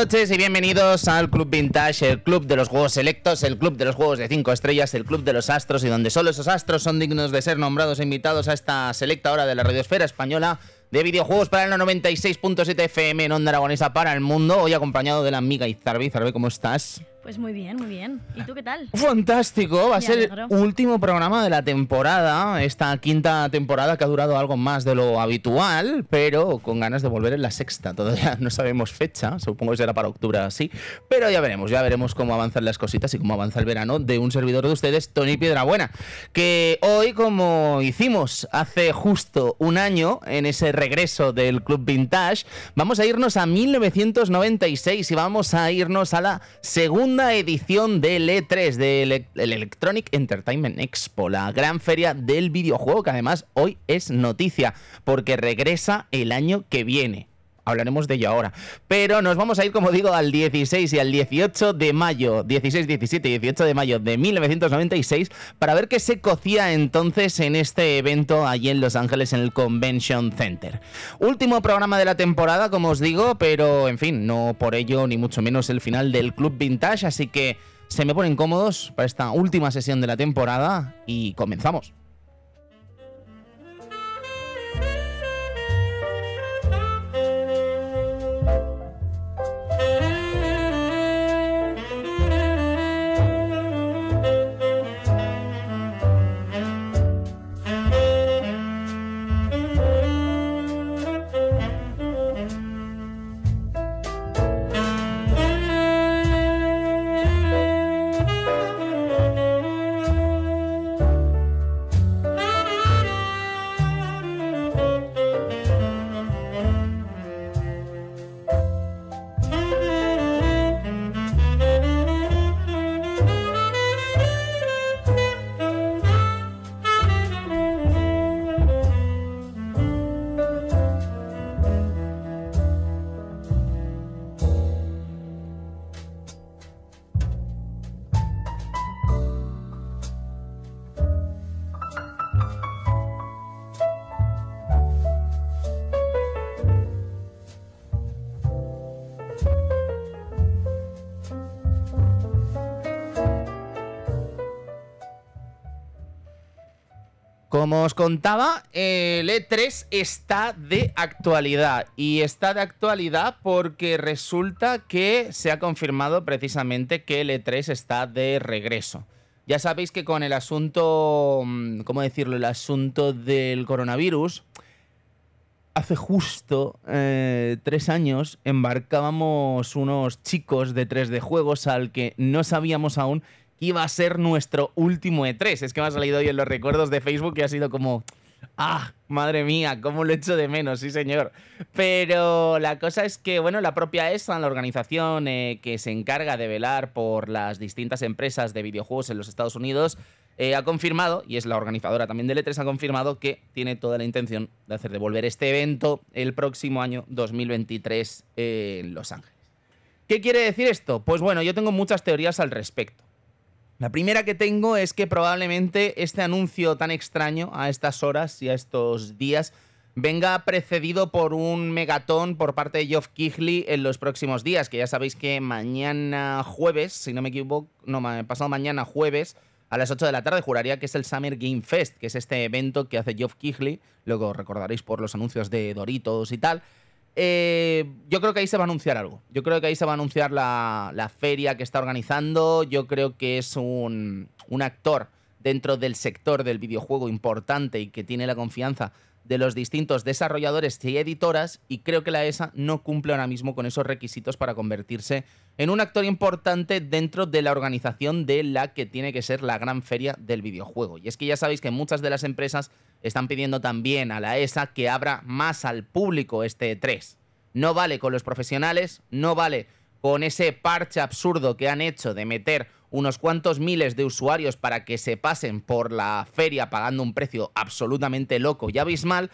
noches y bienvenidos al Club Vintage, el club de los juegos selectos, el club de los juegos de 5 estrellas, el club de los astros y donde solo esos astros son dignos de ser nombrados e invitados a esta selecta hora de la radiosfera española de videojuegos para el 96.7 FM en Onda Aragonesa para el mundo, hoy acompañado de la amiga Izarbe. Izarbe, ¿cómo estás? Pues muy bien, muy bien. ¿Y tú qué tal? Fantástico, va a ser el último programa de la temporada, esta quinta temporada que ha durado algo más de lo habitual, pero con ganas de volver en la sexta. Todavía no sabemos fecha, supongo que será para octubre así, pero ya veremos, ya veremos cómo avanzan las cositas y cómo avanza el verano de un servidor de ustedes, Tony Piedrabuena, que hoy, como hicimos hace justo un año en ese regreso del Club Vintage, vamos a irnos a 1996 y vamos a irnos a la segunda edición del E3, del el Electronic Entertainment Expo, la gran feria del videojuego que además hoy es noticia porque regresa el año que viene. Hablaremos de ello ahora. Pero nos vamos a ir, como digo, al 16 y al 18 de mayo, 16, 17 y 18 de mayo de 1996, para ver qué se cocía entonces en este evento allí en Los Ángeles, en el Convention Center. Último programa de la temporada, como os digo, pero en fin, no por ello ni mucho menos el final del Club Vintage, así que se me ponen cómodos para esta última sesión de la temporada y comenzamos. Como os contaba, el E3 está de actualidad. Y está de actualidad porque resulta que se ha confirmado precisamente que el E3 está de regreso. Ya sabéis que con el asunto, mm, ¿cómo decirlo? El asunto del coronavirus, hace justo eh, tres años embarcábamos unos chicos de 3D Juegos al que no sabíamos aún iba a ser nuestro último E3. Es que me ha salido hoy en los recuerdos de Facebook y ha sido como... Ah, madre mía, cómo lo echo de menos, sí señor. Pero la cosa es que, bueno, la propia ESA, la organización eh, que se encarga de velar por las distintas empresas de videojuegos en los Estados Unidos, eh, ha confirmado, y es la organizadora también del E3, ha confirmado que tiene toda la intención de hacer devolver este evento el próximo año 2023 en Los Ángeles. ¿Qué quiere decir esto? Pues bueno, yo tengo muchas teorías al respecto. La primera que tengo es que probablemente este anuncio tan extraño a estas horas y a estos días venga precedido por un megatón por parte de Geoff Keighley en los próximos días, que ya sabéis que mañana jueves, si no me equivoco, no, pasado mañana jueves, a las 8 de la tarde juraría que es el Summer Game Fest, que es este evento que hace Geoff Keighley, luego recordaréis por los anuncios de Doritos y tal. Eh, yo creo que ahí se va a anunciar algo. Yo creo que ahí se va a anunciar la, la feria que está organizando. Yo creo que es un, un actor dentro del sector del videojuego importante y que tiene la confianza de los distintos desarrolladores y editoras y creo que la ESA no cumple ahora mismo con esos requisitos para convertirse en un actor importante dentro de la organización de la que tiene que ser la gran feria del videojuego. Y es que ya sabéis que muchas de las empresas están pidiendo también a la ESA que abra más al público este 3. No vale con los profesionales, no vale con ese parche absurdo que han hecho de meter unos cuantos miles de usuarios para que se pasen por la feria pagando un precio absolutamente loco y abismal.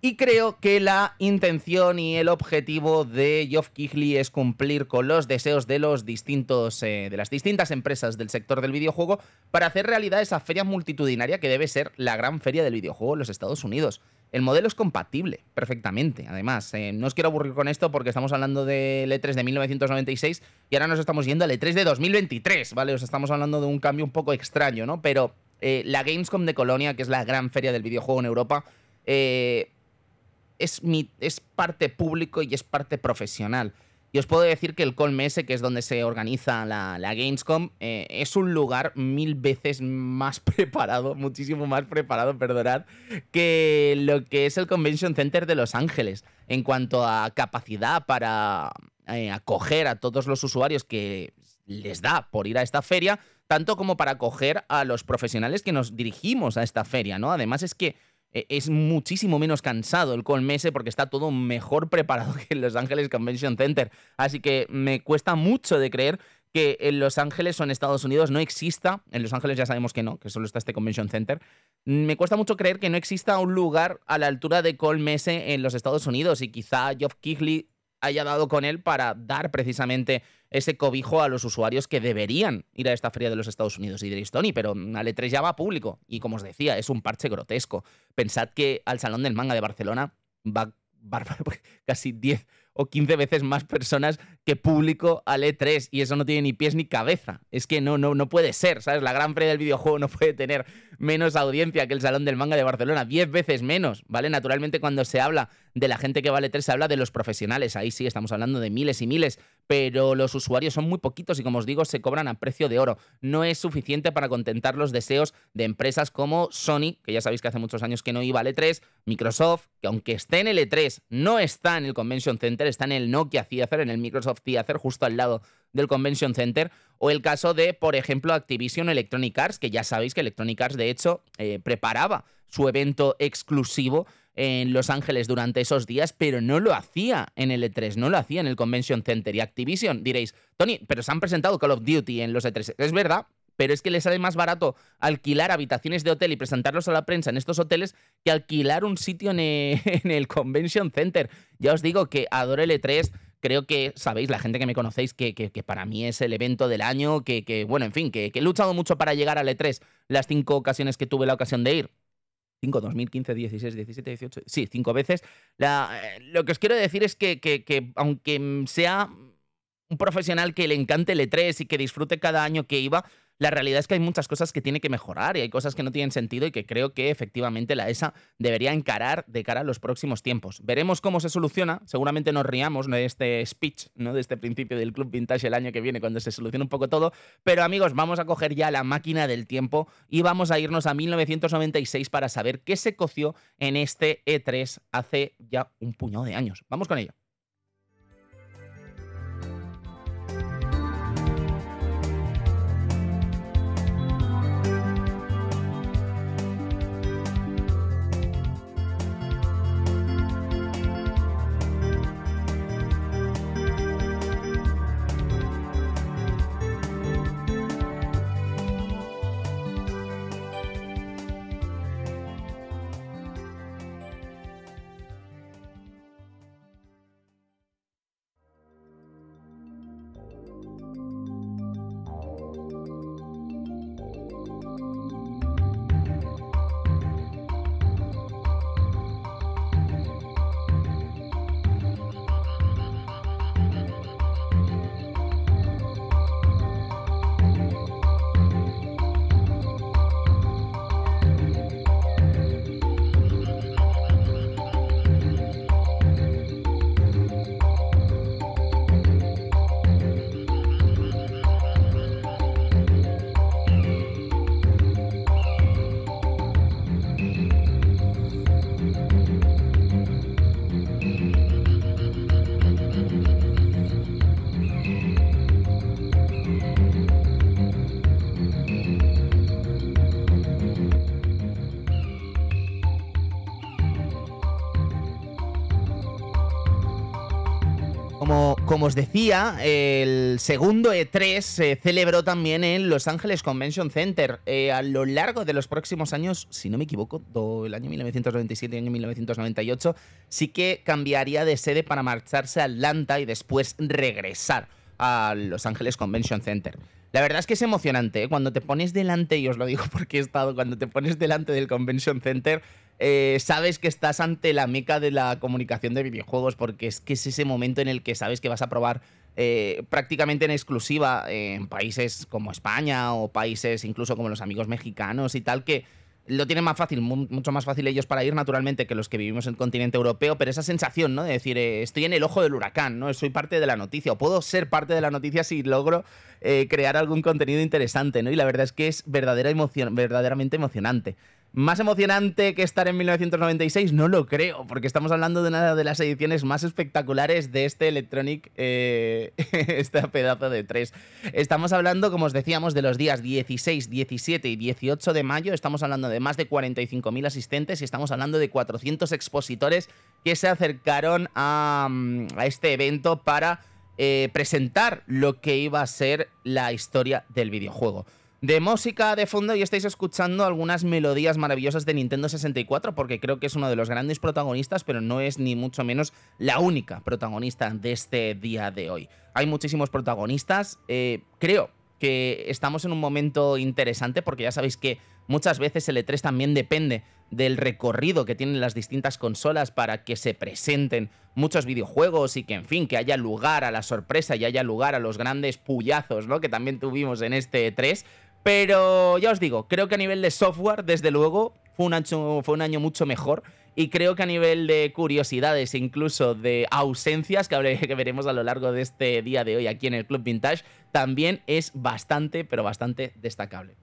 Y creo que la intención y el objetivo de Geoff Keighley es cumplir con los deseos de los distintos eh, de las distintas empresas del sector del videojuego para hacer realidad esa feria multitudinaria que debe ser la gran feria del videojuego en los Estados Unidos. El modelo es compatible perfectamente. Además, eh, no os quiero aburrir con esto porque estamos hablando del E3 de 1996 y ahora nos estamos yendo al E3 de 2023, ¿vale? Os estamos hablando de un cambio un poco extraño, ¿no? Pero eh, la Gamescom de Colonia, que es la gran feria del videojuego en Europa, eh, es, es parte público y es parte profesional. Y os puedo decir que el Colme que es donde se organiza la, Gamescom, eh, es un lugar mil veces más preparado, muchísimo más preparado, perdonad, que lo que es el Convention Center de Los Ángeles. En cuanto a capacidad para eh, acoger a todos los usuarios que les da por ir a esta feria, tanto como para acoger a los profesionales que nos dirigimos a esta feria, ¿no? Además es que es muchísimo menos cansado el Colmese porque está todo mejor preparado que en Los Ángeles Convention Center. Así que me cuesta mucho de creer que en Los Ángeles o en Estados Unidos no exista, en Los Ángeles ya sabemos que no, que solo está este Convention Center, me cuesta mucho creer que no exista un lugar a la altura de Colmese en los Estados Unidos y quizá Geoff Keighley haya dado con él para dar precisamente ese cobijo a los usuarios que deberían ir a esta feria de los Estados Unidos. Y diréis, Tony, pero al E3 ya va público. Y como os decía, es un parche grotesco. Pensad que al Salón del Manga de Barcelona va, va casi 10 o 15 veces más personas que público al E3 y eso no tiene ni pies ni cabeza. Es que no, no, no puede ser, ¿sabes? La gran feria del videojuego no puede tener menos audiencia que el Salón del Manga de Barcelona, 10 veces menos, ¿vale? Naturalmente cuando se habla de la gente que vale 3 se habla de los profesionales, ahí sí estamos hablando de miles y miles, pero los usuarios son muy poquitos y como os digo se cobran a precio de oro. No es suficiente para contentar los deseos de empresas como Sony, que ya sabéis que hace muchos años que no iba al E3, Microsoft, que aunque esté en el E3, no está en el Convention Center, está en el Nokia Theater, en el Microsoft Theater, justo al lado del Convention Center, o el caso de, por ejemplo, Activision Electronic Arts, que ya sabéis que Electronic Arts, de hecho, eh, preparaba su evento exclusivo en Los Ángeles durante esos días, pero no lo hacía en el E3, no lo hacía en el Convention Center. Y Activision, diréis, Tony, pero se han presentado Call of Duty en los E3. Es verdad, pero es que le sale más barato alquilar habitaciones de hotel y presentarlos a la prensa en estos hoteles que alquilar un sitio en el, Convention Center. Ya os digo que adoro el E3. Creo que sabéis, la gente que me conocéis, que, que, para mí es el evento del año, que, que bueno, en fin, que, he luchado mucho para llegar al E3 las cinco ocasiones que tuve la ocasión de ir. 5, 2015, 16, 17, 18, sí, cinco veces. La, eh, lo que os quiero decir es que, que, que, aunque sea un profesional que le encante el E3 y que disfrute cada año que iba, la realidad es que hay muchas cosas que tiene que mejorar y hay cosas que no tienen sentido y que creo que efectivamente la ESA debería encarar de cara a los próximos tiempos. Veremos cómo se soluciona. Seguramente nos riamos de este speech, ¿no? de este principio del Club Vintage el año que viene, cuando se solucione un poco todo. Pero amigos, vamos a coger ya la máquina del tiempo y vamos a irnos a 1996 para saber qué se coció en este E3 hace ya un puñado de años. Vamos con ello. Como, os decía, el segundo E3 se celebró también en Los Ángeles Convention Center. Eh, a lo largo de los próximos años, si no me equivoco, do, el año 1997 y el año 1998, sí que cambiaría de sede para marcharse a Atlanta y después regresar a Los Ángeles Convention Center. La verdad es que es emocionante, ¿eh? cuando te pones delante, y os lo digo porque he estado, cuando te pones delante del Convention Center, eh, sabes que estás ante la meca de la comunicación de videojuegos, porque es que es ese momento en el que sabes que vas a probar eh, prácticamente en exclusiva en países como España o países incluso como los amigos mexicanos y tal, que lo tienen más fácil, mucho más fácil ellos para ir naturalmente que los que vivimos en el continente europeo, pero esa sensación, ¿no? De decir, eh, estoy en el ojo del huracán, ¿no? Soy parte de la noticia, o puedo ser parte de la noticia si logro crear algún contenido interesante, ¿no? Y la verdad es que es verdadera verdaderamente emocionante. Más emocionante que estar en 1996, no lo creo, porque estamos hablando de una de las ediciones más espectaculares de este Electronic, eh, este pedazo de tres. Estamos hablando, como os decíamos, de los días 16, 17 y 18 de mayo. Estamos hablando de más de 45.000 asistentes y estamos hablando de 400 expositores que se acercaron a, mm, este evento para eh, presentar lo que iba a ser la historia del videojuego de música de fondo y estáis escuchando algunas melodías maravillosas de Nintendo 64 porque creo que es uno de los grandes protagonistas, pero no es ni mucho menos la única protagonista de este día de hoy. Hay muchísimos protagonistas, eh, creo que estamos en un momento interesante porque ya sabéis que muchas veces el E3 también depende del recorrido que tienen las distintas consolas para que se presenten muchos videojuegos y que en fin, que haya lugar a la sorpresa y haya lugar a los grandes puyazos, ¿no? que también tuvimos en este E3. Pero ya os digo, creo que a nivel de software, desde luego, fue un año, mucho mejor. Y creo que a nivel de curiosidades, incluso de ausencias, que, que veremos a lo largo de este día de hoy aquí en el Club Vintage, también es bastante, pero bastante destacable.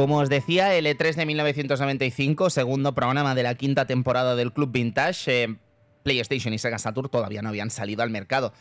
Como os decía, el E3 de 1995, segundo programa de la quinta temporada del Club Vintage, eh, PlayStation y Sega Saturn todavía no habían salido al mercado.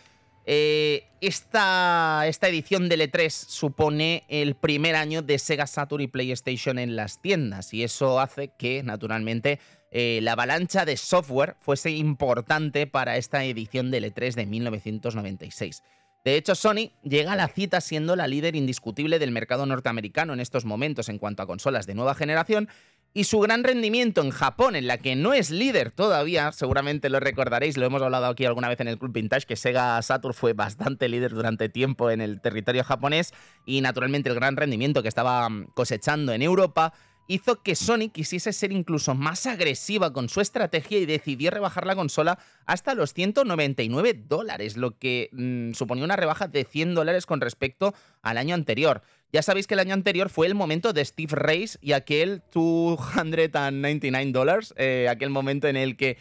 Eh, esta, esta, edición del E3 supone el primer año de Sega Saturn y PlayStation en las tiendas y eso hace que, naturalmente, eh, la avalancha de software fuese importante para esta edición del E3 de 1996. De hecho, Sony llega a la cita siendo la líder indiscutible del mercado norteamericano en estos momentos en cuanto a consolas de nueva generación y su gran rendimiento en Japón, en la que no es líder todavía, seguramente lo recordaréis, lo hemos hablado aquí alguna vez en el Club Vintage, que Sega Saturn fue bastante líder durante tiempo en el territorio japonés y naturalmente el gran rendimiento que estaba mm, cosechando en Europa hizo que Sony quisiese ser incluso más agresiva con su estrategia y decidió rebajar la consola hasta los 199 dólares, lo que mmm, suponía una rebaja de 100 dólares con respecto al año anterior. Ya sabéis que el año anterior fue el momento de Steve Race y aquel 299 dólares, eh, aquel momento en el que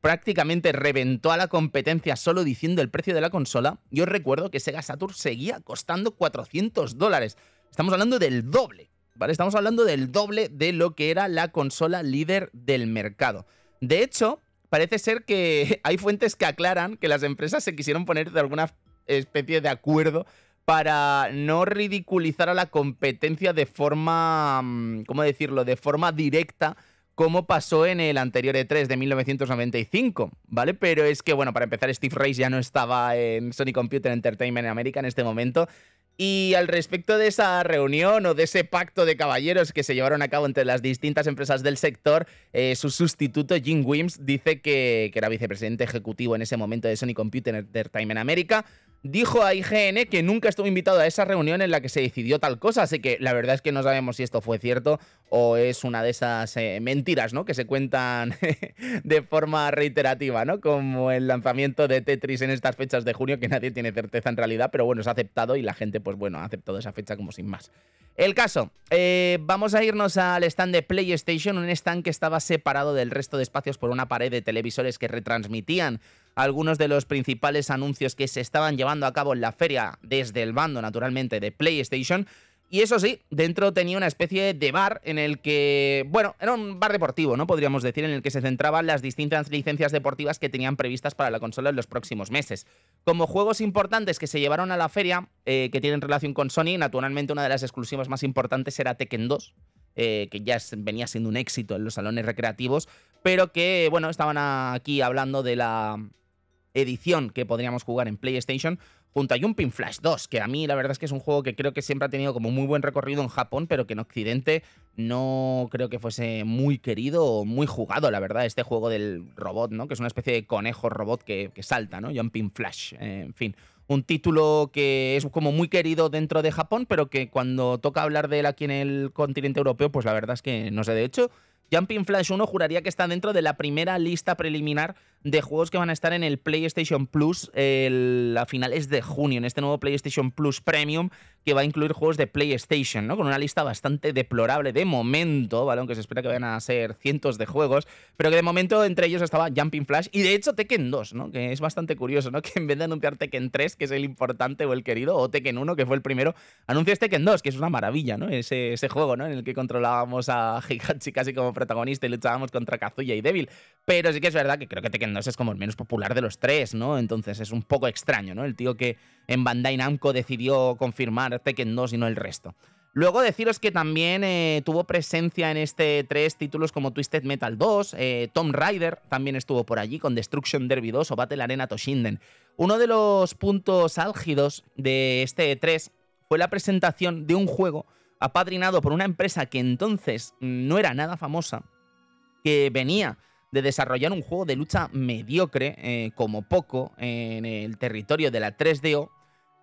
prácticamente reventó a la competencia solo diciendo el precio de la consola. Yo recuerdo que Sega Saturn seguía costando 400 dólares. Estamos hablando del doble Estamos hablando del doble de lo que era la consola líder del mercado. De hecho, parece ser que hay fuentes que aclaran que las empresas se quisieron poner de alguna especie de acuerdo para no ridiculizar a la competencia de forma, mm, ¿cómo decirlo?, de forma directa como pasó en el anterior E3 de 1995, ¿vale? Pero es que, bueno, para empezar, Steve Race ya no estaba en Sony Computer Entertainment en América en este momento y al respecto de esa reunión o de ese pacto de caballeros que se llevaron a cabo entre las distintas empresas del sector, eh, su sustituto Jim Wims dice que, que, era vicepresidente ejecutivo en ese momento de Sony Computer Entertainment América. Dijo a IGN que nunca estuvo invitado a esa reunión en la que se decidió tal cosa, así que la verdad es que no sabemos si esto fue cierto o es una de esas eh, mentiras, ¿no? Que se cuentan de forma reiterativa, ¿no? Como el lanzamiento de Tetris en estas fechas de junio, que nadie tiene certeza en realidad, pero bueno, ha aceptado y la gente, pues bueno, ha aceptado esa fecha como sin más. El caso, eh, vamos a irnos al stand de PlayStation, un stand que estaba separado del resto de espacios por una pared de televisores que retransmitían algunos de los principales anuncios que se estaban llevando a cabo en la feria desde el bando, naturalmente, de PlayStation. Y eso sí, dentro tenía una especie de bar en el que, bueno, era un bar deportivo, ¿no? Podríamos decir, en el que se centraban las distintas licencias deportivas que tenían previstas para la consola en los próximos meses. Como juegos importantes que se llevaron a la feria, eh, que tienen relación con Sony, naturalmente una de las exclusivas más importantes era Tekken 2. Eh, que ya venía siendo un éxito en los salones recreativos, pero que, bueno, estaban aquí hablando de la edición que podríamos jugar en PlayStation junto a Jumping Flash 2, que a mí la verdad es que es un juego que creo que siempre ha tenido como muy buen recorrido en Japón, pero que en Occidente no creo que fuese muy querido o muy jugado, la verdad, este juego del robot, ¿no? Que es una especie de conejo robot que, salta, ¿no? Jumping Flash, eh, en fin. Un título que es como muy querido dentro de Japón, pero que cuando toca hablar de él aquí en el continente europeo, pues la verdad es que no sé. De hecho, Jumping Flash 1 juraría que está dentro de la primera lista preliminar de juegos que van a estar en el PlayStation Plus a finales de junio, en este nuevo PlayStation Plus Premium que va a incluir juegos de PlayStation, ¿no? Con una lista bastante deplorable de momento, ¿vale? Aunque se espera que vayan a ser cientos de juegos, pero que de momento entre ellos estaba Jumping Flash y de hecho Tekken 2, ¿no? Que es bastante curioso, ¿no? Que en vez de anunciar Tekken 3, que es el importante o el querido, o Tekken 1, que fue el primero, anuncias Tekken 2, que es una maravilla, ¿no? Ese, ese juego, ¿no? En el que controlábamos a Higachi casi como protagonista y luchábamos contra Kazuya y Devil. Pero sí que es verdad que creo que Tekken 2 es como el menos popular de los tres, ¿no? Entonces es un poco extraño, ¿no? El tío que en Bandai Namco decidió confirmar Tekken 2 y no el resto. Luego deciros que también eh, tuvo presencia en este tres títulos como Twisted Metal 2, eh, Tomb Raider también estuvo por allí con Destruction Derby 2 o Battle Arena Toshinden. Uno de los puntos álgidos de este 3 fue la presentación de un juego apadrinado por una empresa que entonces no era nada famosa, que venía de desarrollar un juego de lucha mediocre, eh, como poco, en el territorio de la 3DO,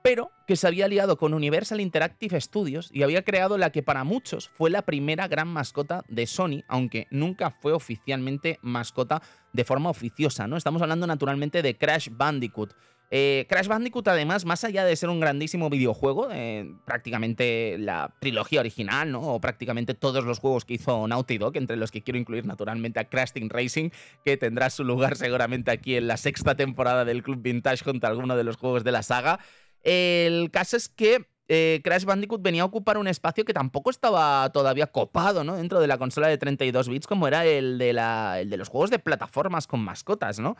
pero que se había aliado con Universal Interactive Studios y había creado la que para muchos fue la primera gran mascota de Sony, aunque nunca fue oficialmente mascota de forma oficiosa, ¿no? Estamos hablando naturalmente de Crash Bandicoot. Eh, Crash Bandicoot, además, más allá de ser un grandísimo videojuego, eh, prácticamente la trilogía original, ¿no? O prácticamente todos los juegos que hizo Naughty Dog, entre los que quiero incluir naturalmente a Crash Team Racing, que tendrá su lugar seguramente aquí en la sexta temporada del Club Vintage junto a alguno de los juegos de la saga. El caso es que eh, Crash Bandicoot venía a ocupar un espacio que tampoco estaba todavía copado, ¿no? Dentro de la consola de 32 bits, como era el de, la, el de los juegos de plataformas con mascotas, ¿no?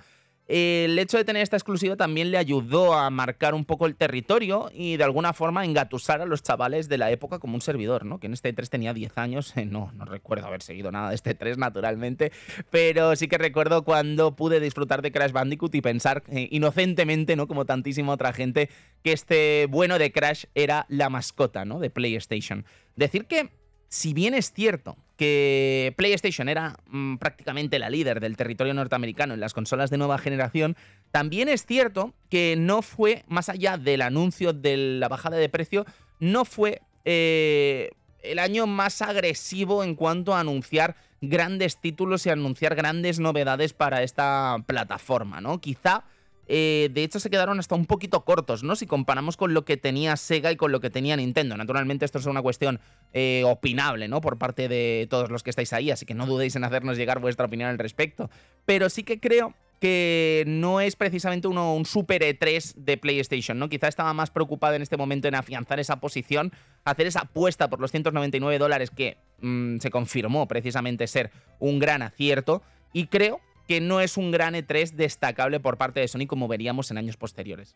El hecho de tener esta exclusiva también le ayudó a marcar un poco el territorio y de alguna forma engatusar a los chavales de la época como un servidor, ¿no? Que en este 3 tenía 10 años, no, no recuerdo haber seguido nada de este 3 naturalmente, pero sí que recuerdo cuando pude disfrutar de Crash Bandicoot y pensar eh, inocentemente, ¿no? Como tantísima otra gente, que este bueno de Crash era la mascota, ¿no? De PlayStation. Decir que, si bien es cierto que PlayStation era mm, prácticamente la líder del territorio norteamericano en las consolas de nueva generación, también es cierto que no fue, más allá del anuncio de la bajada de precio, no fue eh, el año más agresivo en cuanto a anunciar grandes títulos y anunciar grandes novedades para esta plataforma, ¿no? Quizá eh, de hecho se quedaron hasta un poquito cortos, ¿no? Si comparamos con lo que tenía Sega y con lo que tenía Nintendo. Naturalmente esto es una cuestión eh, opinable, ¿no? Por parte de todos los que estáis ahí, así que no dudéis en hacernos llegar vuestra opinión al respecto. Pero sí que creo que no es precisamente uno, un super E3 de PlayStation, ¿no? Quizá estaba más preocupada en este momento en afianzar esa posición, hacer esa apuesta por los 199 dólares que mm, se confirmó precisamente ser un gran acierto. Y creo que no es un gran E3 destacable por parte de Sony como veríamos en años posteriores.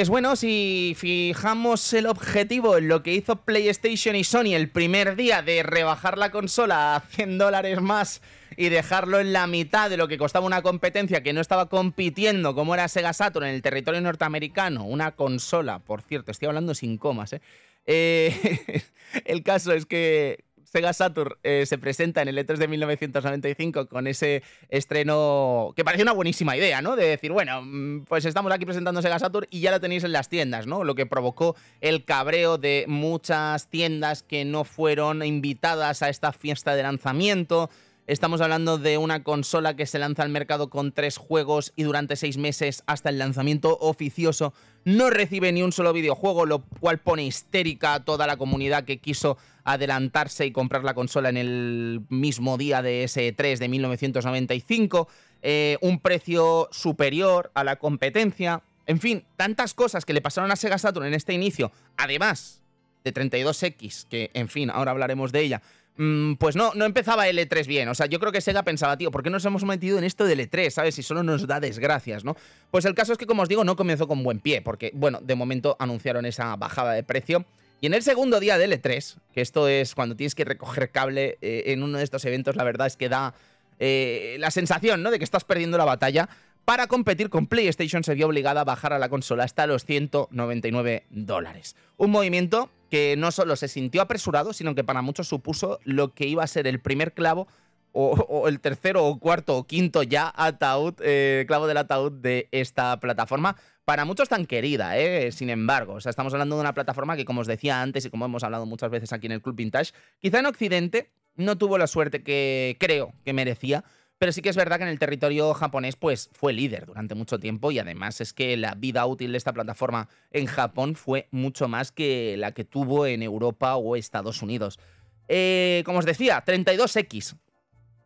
Pues bueno, si fijamos el objetivo en lo que hizo PlayStation y Sony el primer día de rebajar la consola a 100 dólares más y dejarlo en la mitad de lo que costaba una competencia que no estaba compitiendo como era Sega Saturn en el territorio norteamericano, una consola, por cierto, estoy hablando sin comas, ¿eh? eh el caso es que Sega Saturn eh, se presenta en el E3 de 1995 con ese estreno que parece una buenísima idea, ¿no? De decir, bueno, mm, pues estamos aquí presentando Sega Saturn y ya lo tenéis en las tiendas, ¿no? Lo que provocó el cabreo de muchas tiendas que no fueron invitadas a esta fiesta de lanzamiento. Estamos hablando de una consola que se lanza al mercado con tres juegos y durante seis meses hasta el lanzamiento oficioso no recibe ni un solo videojuego, lo cual pone histérica a toda la comunidad que quiso adelantarse y comprar la consola en el mismo día de ese 3 de 1995, eh, un precio superior a la competencia, en fin, tantas cosas que le pasaron a Sega Saturn en este inicio, además de 32X, que en fin, ahora hablaremos de ella, mm, pues no, no empezaba el E3 bien. O sea, yo creo que Sega pensaba, tío, ¿por qué nos hemos metido en esto del E3? ¿Sabes? Si solo nos da desgracias, ¿no? Pues el caso es que, como os digo, no comenzó con buen pie, porque, bueno, de momento anunciaron esa bajada de precio y en el segundo día del E3, que esto es cuando tienes que recoger cable eh, en uno de estos eventos, la verdad es que da eh, la sensación ¿no? de que estás perdiendo la batalla. Para competir con PlayStation se vio obligada a bajar a la consola hasta los 199 dólares. Un movimiento que no solo se sintió apresurado, sino que para muchos supuso lo que iba a ser el primer clavo o, el tercero o cuarto o quinto ya ataúd, eh, clavo del ataúd de esta plataforma para muchos tan querida, ¿eh? sin embargo. O sea, estamos hablando de una plataforma que, como os decía antes y como hemos hablado muchas veces aquí en el Club Vintage, quizá en Occidente no tuvo la suerte que creo que merecía, pero sí que es verdad que en el territorio japonés pues fue líder durante mucho tiempo y además es que la vida útil de esta plataforma en Japón fue mucho más que la que tuvo en Europa o Estados Unidos. Eh, como os decía, 32X.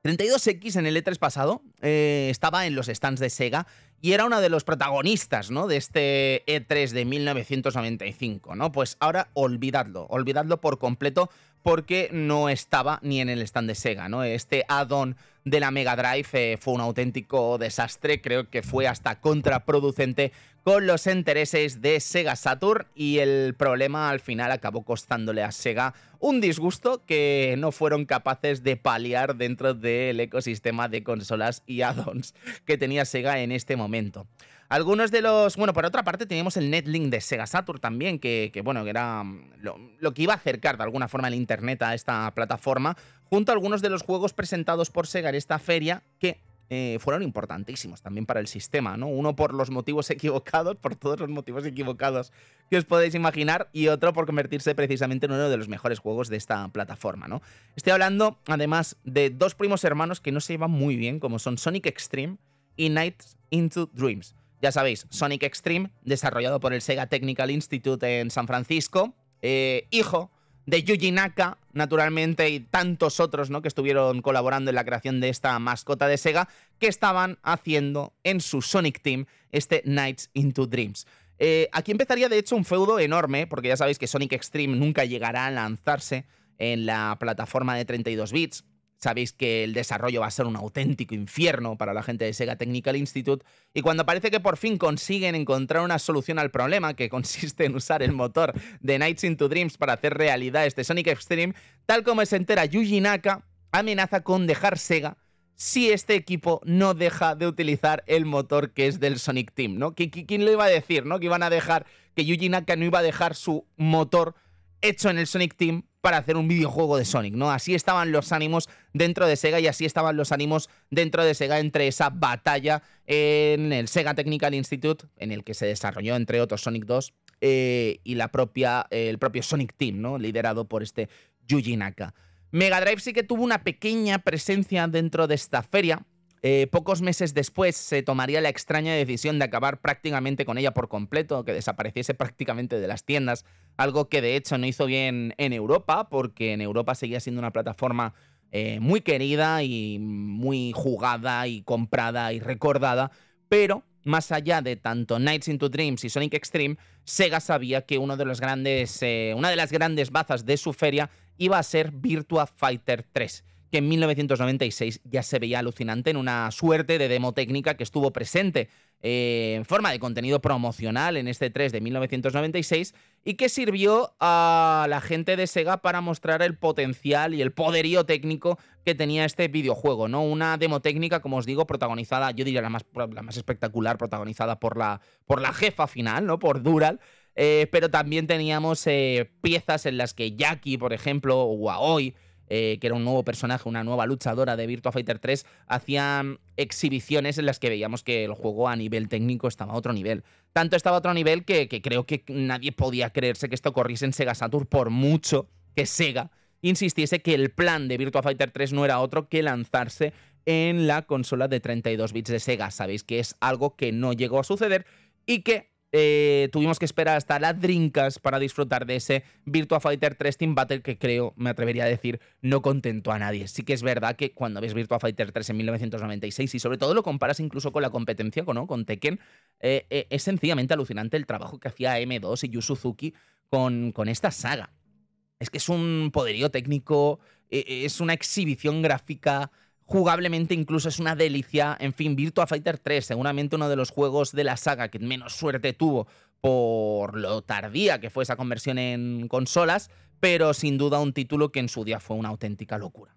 32X en el E3 pasado eh, estaba en los stands de Sega y era uno de los protagonistas, ¿no? De este E3 de 1995, ¿no? Pues ahora olvidadlo, olvidadlo por completo porque no estaba ni en el stand de Sega, ¿no? Este add-on de la Mega Drive eh, fue un auténtico desastre, creo que fue hasta contraproducente con los intereses de Sega Saturn y el problema al final acabó costándole a Sega un disgusto que no fueron capaces de paliar dentro del ecosistema de consolas y add-ons que tenía Sega en este momento. Algunos de los. Bueno, por otra parte, teníamos el Netlink de Sega Saturn también, que, bueno, era mm, lo, que iba a acercar de alguna forma el internet a esta plataforma, junto a algunos de los juegos presentados por Sega en esta feria que eh, fueron importantísimos también para el sistema, ¿no? Uno por los motivos equivocados, por todos los motivos equivocados que os podéis imaginar, y otro por convertirse precisamente en uno de los mejores juegos de esta plataforma, ¿no? Estoy hablando, además, de dos primos hermanos que no se llevan muy bien, como son Sonic Extreme y Nights into Dreams. Ya sabéis, Sonic Extreme, desarrollado por el Sega Technical Institute en San Francisco, eh, hijo de Yuji Naka, naturalmente, y tantos otros ¿no? que estuvieron colaborando en la creación de esta mascota de Sega, que estaban haciendo en su Sonic Team este Nights into Dreams. Eh, aquí empezaría, de hecho, un feudo enorme, porque ya sabéis que Sonic Extreme nunca llegará a lanzarse en la plataforma de 32 bits. Sabéis que el desarrollo va a ser un auténtico infierno para la gente de Sega Technical Institute y cuando parece que por fin consiguen encontrar una solución al problema, que consiste en usar el motor de Nights into Dreams para hacer realidad este Sonic Extreme, tal como se entera Yuji Naka, amenaza con dejar Sega si este equipo no deja de utilizar el motor que es del Sonic Team, ¿no? ¿Quién lo iba a decir, no? Que iban a dejar, que Yuji Naka no iba a dejar su motor hecho en el Sonic Team para hacer un videojuego de Sonic, ¿no? Así estaban los ánimos dentro de Sega y así estaban los ánimos dentro de Sega entre esa batalla en el Sega Technical Institute, en el que se desarrolló, entre otros, Sonic 2 eh, y la propia, el propio Sonic Team, ¿no? Liderado por este Yuji Naka. Mega Drive sí que tuvo una pequeña presencia dentro de esta feria, eh, pocos meses después se tomaría la extraña decisión de acabar prácticamente con ella por completo, que desapareciese prácticamente de las tiendas, algo que de hecho no hizo bien en Europa, porque en Europa seguía siendo una plataforma eh, muy querida y muy jugada y comprada y recordada, pero más allá de tanto Nights into Dreams y Sonic Extreme, Sega sabía que uno de los grandes, eh, una de las grandes bazas de su feria iba a ser Virtua Fighter 3 que en 1996 ya se veía alucinante en una suerte de demo técnica que estuvo presente eh, en forma de contenido promocional en este 3 de 1996 y que sirvió a la gente de Sega para mostrar el potencial y el poderío técnico que tenía este videojuego, ¿no? Una demo técnica, como os digo, protagonizada, yo diría la más, la más espectacular, protagonizada por la, por la jefa final, ¿no? Por Dural. Eh, pero también teníamos eh, piezas en las que Jackie, por ejemplo, o Aoi, eh, que era un nuevo personaje, una nueva luchadora de Virtua Fighter 3, hacían exhibiciones en las que veíamos que el juego a nivel técnico estaba a otro nivel. Tanto estaba a otro nivel que, creo que nadie podía creerse que esto corriese en Sega Saturn por mucho que Sega insistiese que el plan de Virtua Fighter 3 no era otro que lanzarse en la consola de 32 bits de Sega. Sabéis que es algo que no llegó a suceder y que eh, tuvimos que esperar hasta la Drinkas para disfrutar de ese Virtua Fighter 3 Team Battle que creo, me atrevería a decir, no contentó a nadie. Sí que es verdad que cuando ves Virtua Fighter 3 en 1996 y sobre todo lo comparas incluso con la competencia ¿no? con Tekken, eh, eh, es sencillamente alucinante el trabajo que hacía M2 y Yu Suzuki con, con esta saga. Es que es un poderío técnico, es una exhibición gráfica Jugablemente incluso es una delicia. En fin, Virtua Fighter 3, seguramente uno de los juegos de la saga que menos suerte tuvo por lo tardía que fue esa conversión en consolas, pero sin duda un título que en su día fue una auténtica locura.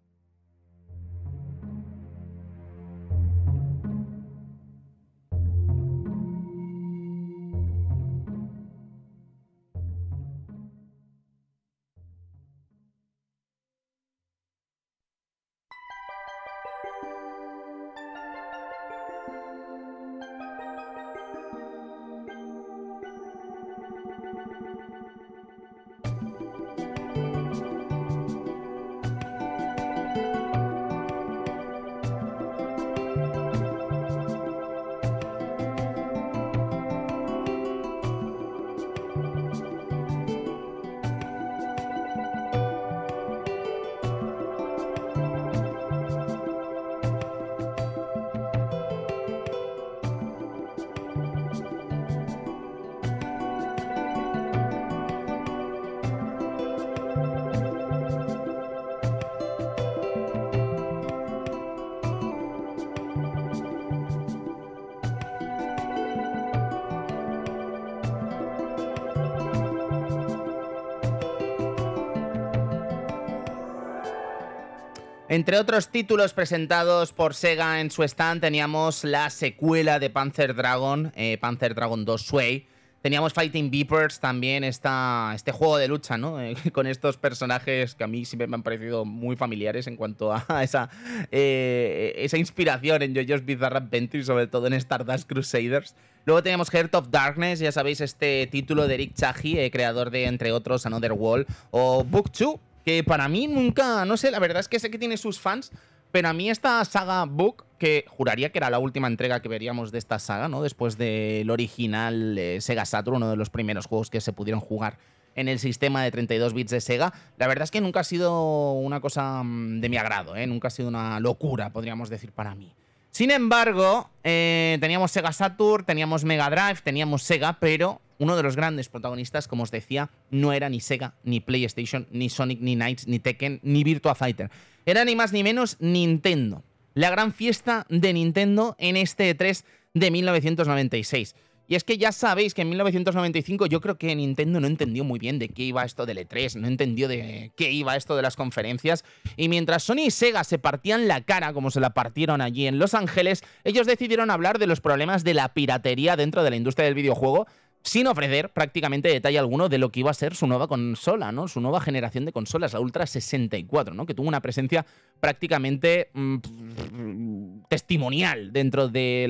Entre otros títulos presentados por Sega en su stand, teníamos la secuela de Panzer Dragon, eh, Panzer Dragon 2 Sway. Teníamos Fighting Beepers también, esta, este juego de lucha, ¿no? Eh, con estos personajes que a mí siempre me han parecido muy familiares en cuanto a esa, eh, esa inspiración en JoJo's Bizarre Adventure y sobre todo en Stardust Crusaders. Luego teníamos Heart of Darkness, ya sabéis, este título de Eric Chahi, creador de, entre otros, Another World, o Book 2, que para mí nunca, no sé, la verdad es que sé que tiene sus fans, pero a mí esta saga Book, que juraría que era la última entrega que veríamos de esta saga, ¿no? Después del original Sega Saturn, uno de los primeros juegos que se pudieron jugar en el sistema de 32 bits de Sega, la verdad es que nunca ha sido una cosa mm, de mi agrado, ¿eh? Nunca ha sido una locura, podríamos decir, para mí. Sin embargo, eh, teníamos Sega Saturn, teníamos Mega Drive, teníamos Sega, pero uno de los grandes protagonistas, como os decía, no era ni Sega, ni PlayStation, ni Sonic, ni Knights, ni Tekken, ni Virtua Fighter. Era ni más ni menos Nintendo. La gran fiesta de Nintendo en este E3 de 1996. Y es que ya sabéis que en 1995 yo creo que Nintendo no entendió muy bien de qué iba esto del E3, no entendió de qué iba esto de las conferencias. Y mientras Sony y Sega se partían la cara como se la partieron allí en Los Ángeles, ellos decidieron hablar de los problemas de la piratería dentro de la industria del videojuego sin ofrecer prácticamente detalle alguno de lo que iba a ser su nueva consola, ¿no? Su nueva generación de consolas, la Ultra 64, ¿no? Que tuvo una presencia prácticamente mm, testimonial dentro de,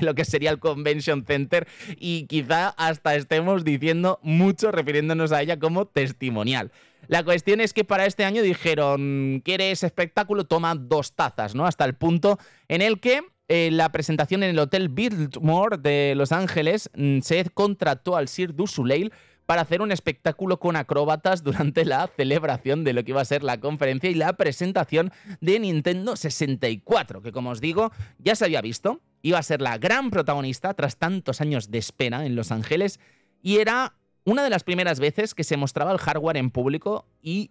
lo que sería el Convention Center y quizá hasta estemos diciendo mucho refiriéndonos a ella como testimonial. La cuestión es que para este año dijeron, ¿quieres espectáculo? Toma dos tazas, ¿no? Hasta el punto en el que eh, la presentación en el Hotel Biltmore de Los Ángeles, mm, se contrató al Sir du para hacer un espectáculo con acróbatas durante la celebración de lo que iba a ser la conferencia y la presentación de Nintendo 64, que como os digo, ya se había visto, iba a ser la gran protagonista tras tantos años de espera en Los Ángeles y era una de las primeras veces que se mostraba el hardware en público y